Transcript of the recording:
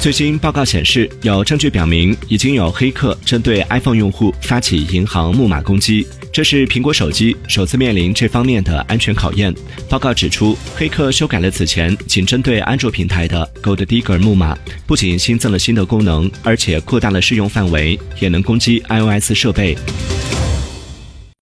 最新报告显示，有证据表明已经有黑客针对 iPhone 用户发起银行木马攻击，这是苹果手机首次面临这方面的安全考验。报告指出，黑客修改了此前仅针对安卓平台的 Gold Digger 木马，不仅新增了新的功能，而且扩大了适用范围，也能攻击 iOS 设备。